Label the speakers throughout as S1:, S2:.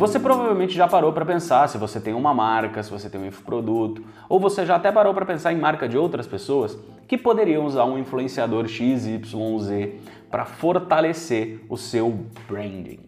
S1: Você provavelmente já parou para pensar se você tem uma marca, se você tem um infoproduto, ou você já até parou para pensar em marca de outras pessoas que poderiam usar um influenciador XYZ para fortalecer o seu branding.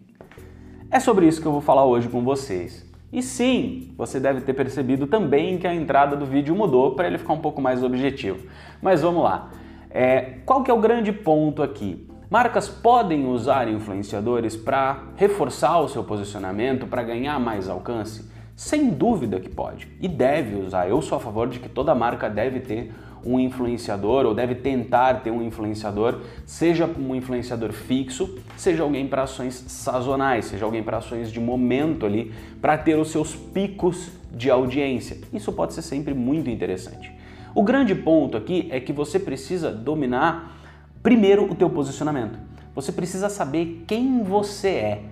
S1: É sobre isso que eu vou falar hoje com vocês. E sim, você deve ter percebido também que a entrada do vídeo mudou para ele ficar um pouco mais objetivo. Mas vamos lá. É, qual que é o grande ponto aqui? Marcas podem usar influenciadores para reforçar o seu posicionamento, para ganhar mais alcance? Sem dúvida que pode e deve usar. Eu sou a favor de que toda marca deve ter um influenciador ou deve tentar ter um influenciador, seja um influenciador fixo, seja alguém para ações sazonais, seja alguém para ações de momento ali, para ter os seus picos de audiência. Isso pode ser sempre muito interessante. O grande ponto aqui é que você precisa dominar Primeiro, o teu posicionamento. Você precisa saber quem você é.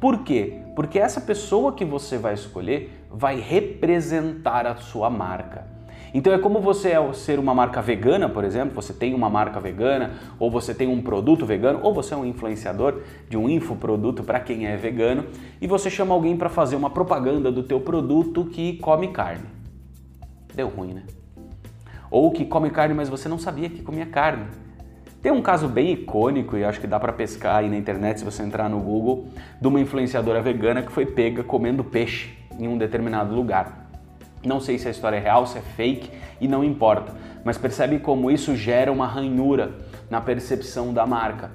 S1: Por quê? Porque essa pessoa que você vai escolher vai representar a sua marca. Então é como você é ser uma marca vegana, por exemplo, você tem uma marca vegana, ou você tem um produto vegano, ou você é um influenciador de um infoproduto para quem é vegano, e você chama alguém para fazer uma propaganda do teu produto que come carne. Deu ruim, né? Ou que come carne, mas você não sabia que comia carne. Tem um caso bem icônico e acho que dá para pescar aí na internet se você entrar no Google, de uma influenciadora vegana que foi pega comendo peixe em um determinado lugar. Não sei se a história é real, se é fake e não importa, mas percebe como isso gera uma ranhura na percepção da marca.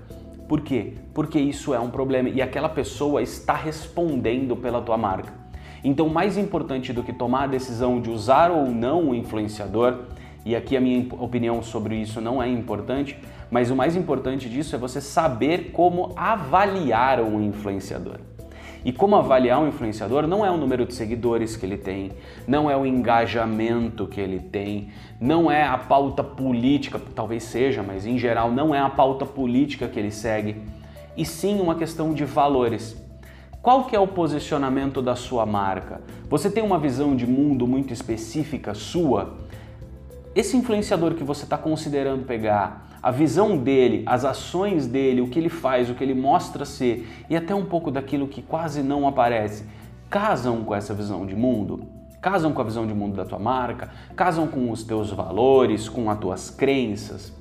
S1: Por quê? Porque isso é um problema e aquela pessoa está respondendo pela tua marca. Então, mais importante do que tomar a decisão de usar ou não o influenciador, e aqui a minha opinião sobre isso não é importante, mas o mais importante disso é você saber como avaliar um influenciador. E como avaliar um influenciador não é o número de seguidores que ele tem, não é o engajamento que ele tem, não é a pauta política, talvez seja, mas em geral não é a pauta política que ele segue, e sim uma questão de valores. Qual que é o posicionamento da sua marca? Você tem uma visão de mundo muito específica sua? Esse influenciador que você está considerando pegar, a visão dele, as ações dele, o que ele faz, o que ele mostra ser e até um pouco daquilo que quase não aparece, casam com essa visão de mundo? Casam com a visão de mundo da tua marca? Casam com os teus valores, com as tuas crenças?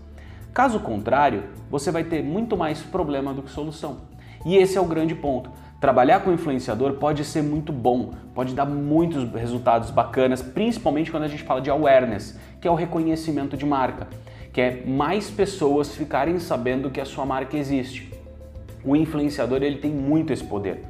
S1: Caso contrário, você vai ter muito mais problema do que solução. E esse é o grande ponto. Trabalhar com influenciador pode ser muito bom, pode dar muitos resultados bacanas, principalmente quando a gente fala de awareness, que é o reconhecimento de marca que é mais pessoas ficarem sabendo que a sua marca existe. O influenciador ele tem muito esse poder.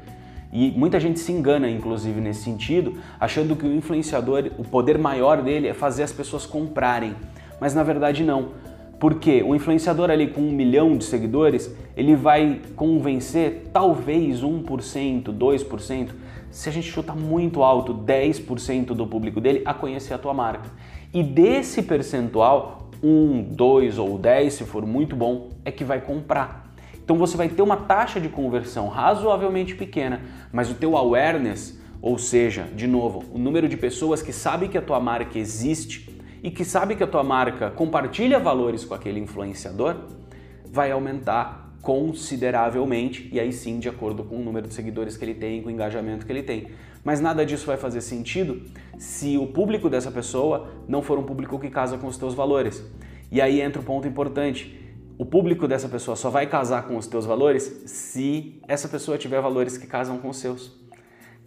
S1: E muita gente se engana, inclusive, nesse sentido, achando que o influenciador, o poder maior dele é fazer as pessoas comprarem. Mas na verdade não. Porque o influenciador ali com um milhão de seguidores, ele vai convencer talvez 1%, 2%, se a gente chuta muito alto, 10% do público dele a conhecer a tua marca. E desse percentual, um, dois ou dez, se for muito bom, é que vai comprar. Então você vai ter uma taxa de conversão razoavelmente pequena, mas o teu awareness, ou seja, de novo, o número de pessoas que sabem que a tua marca existe e que sabe que a tua marca compartilha valores com aquele influenciador, vai aumentar consideravelmente e aí sim de acordo com o número de seguidores que ele tem, com o engajamento que ele tem. Mas nada disso vai fazer sentido se o público dessa pessoa não for um público que casa com os teus valores. E aí entra o ponto importante. O público dessa pessoa só vai casar com os teus valores se essa pessoa tiver valores que casam com os seus.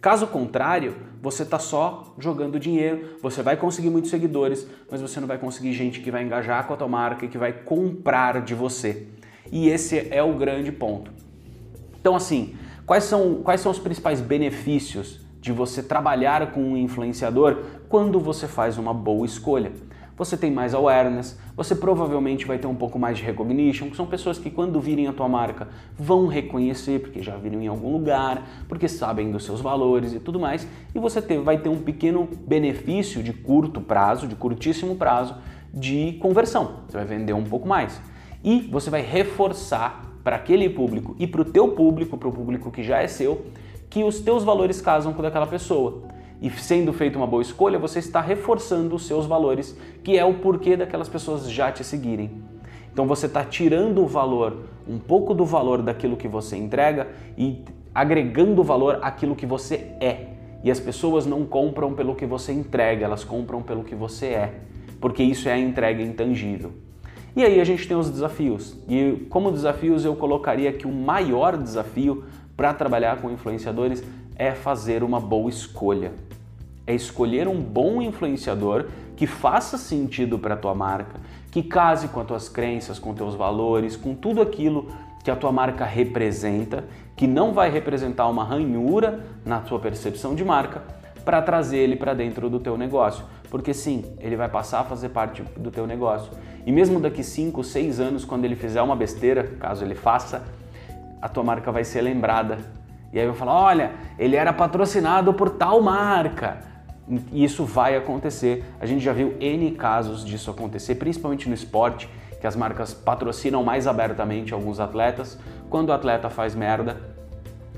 S1: Caso contrário, você está só jogando dinheiro, você vai conseguir muitos seguidores, mas você não vai conseguir gente que vai engajar com a tua marca e que vai comprar de você. E esse é o grande ponto. Então, assim, quais são, quais são os principais benefícios de você trabalhar com um influenciador quando você faz uma boa escolha. Você tem mais awareness, você provavelmente vai ter um pouco mais de recognition, que são pessoas que quando virem a tua marca vão reconhecer, porque já viram em algum lugar, porque sabem dos seus valores e tudo mais, e você ter, vai ter um pequeno benefício de curto prazo, de curtíssimo prazo, de conversão. Você vai vender um pouco mais. E você vai reforçar para aquele público e para o teu público, para o público que já é seu, que os teus valores casam com daquela pessoa. E sendo feita uma boa escolha, você está reforçando os seus valores, que é o porquê daquelas pessoas já te seguirem. Então você está tirando o valor, um pouco do valor daquilo que você entrega e agregando valor àquilo que você é. E as pessoas não compram pelo que você entrega, elas compram pelo que você é, porque isso é a entrega intangível. E aí a gente tem os desafios. E como desafios eu colocaria que o maior desafio para trabalhar com influenciadores é fazer uma boa escolha. É escolher um bom influenciador que faça sentido para a tua marca, que case com as tuas crenças, com teus valores, com tudo aquilo que a tua marca representa, que não vai representar uma ranhura na tua percepção de marca, para trazer ele para dentro do teu negócio. Porque sim, ele vai passar a fazer parte do teu negócio. E mesmo daqui 5, 6 anos, quando ele fizer uma besteira, caso ele faça, a tua marca vai ser lembrada. E aí vai falar: olha, ele era patrocinado por tal marca. E isso vai acontecer. A gente já viu N casos disso acontecer, principalmente no esporte, que as marcas patrocinam mais abertamente alguns atletas. Quando o atleta faz merda,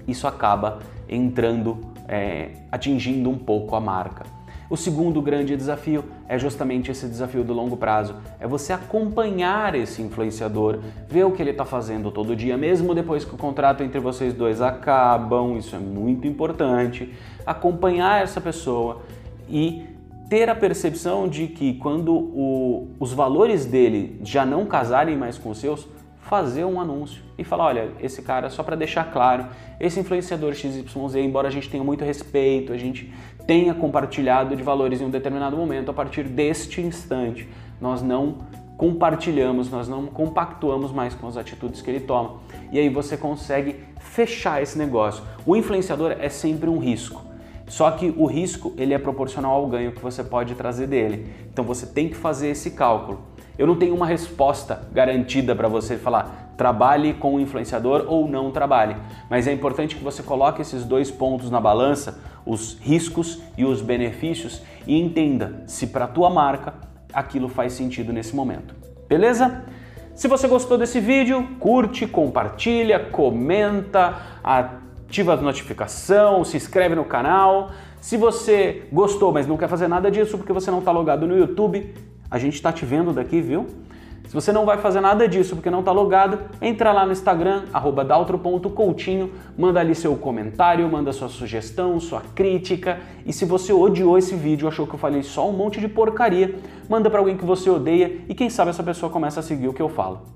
S1: isso acaba entrando, é, atingindo um pouco a marca. O segundo grande desafio é justamente esse desafio do longo prazo. É você acompanhar esse influenciador, ver o que ele está fazendo todo dia, mesmo depois que o contrato entre vocês dois acabam, isso é muito importante. Acompanhar essa pessoa e ter a percepção de que quando o, os valores dele já não casarem mais com os seus, fazer um anúncio e falar, olha, esse cara, só para deixar claro, esse influenciador XYZ, embora a gente tenha muito respeito, a gente tenha compartilhado de valores em um determinado momento, a partir deste instante, nós não compartilhamos, nós não compactuamos mais com as atitudes que ele toma. E aí você consegue fechar esse negócio. O influenciador é sempre um risco. Só que o risco ele é proporcional ao ganho que você pode trazer dele. Então você tem que fazer esse cálculo. Eu não tenho uma resposta garantida para você falar trabalhe com o influenciador ou não trabalhe, mas é importante que você coloque esses dois pontos na balança, os riscos e os benefícios e entenda se para a tua marca aquilo faz sentido nesse momento. Beleza? Se você gostou desse vídeo, curte, compartilha, comenta, ativa a notificação, se inscreve no canal. Se você gostou, mas não quer fazer nada disso porque você não está logado no YouTube, a gente está te vendo daqui, viu? Se você não vai fazer nada disso porque não está logado, entra lá no Instagram, daltro.coutinho, manda ali seu comentário, manda sua sugestão, sua crítica. E se você odiou esse vídeo, achou que eu falei só um monte de porcaria, manda para alguém que você odeia e quem sabe essa pessoa começa a seguir o que eu falo.